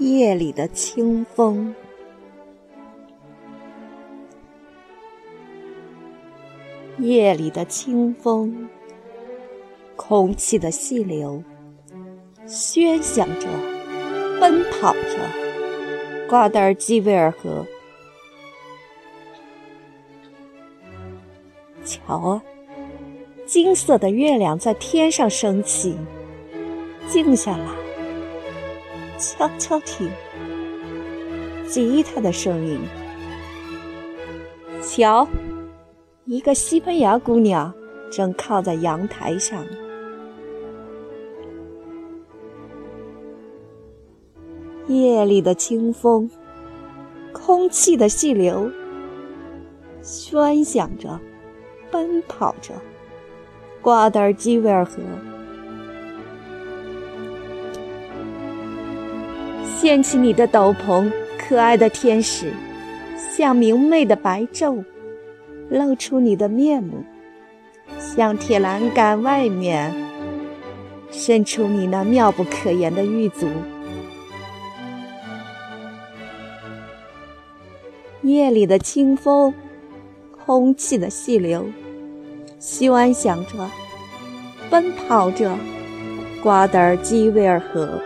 夜里的清风，夜里的清风，空气的细流，喧响着，奔跑着，瓜达尔基维尔河。瞧啊，金色的月亮在天上升起，静下来。悄悄听，吉他的声音。瞧，一个西班牙姑娘正靠在阳台上。夜里的清风，空气的细流，喧响着，奔跑着，瓜达尔基维尔河。掀起你的斗篷，可爱的天使，像明媚的白昼，露出你的面目，像铁栏杆外面伸出你那妙不可言的玉足。夜里的清风，空气的细流，西安想着，奔跑着，瓜达尔基维尔河。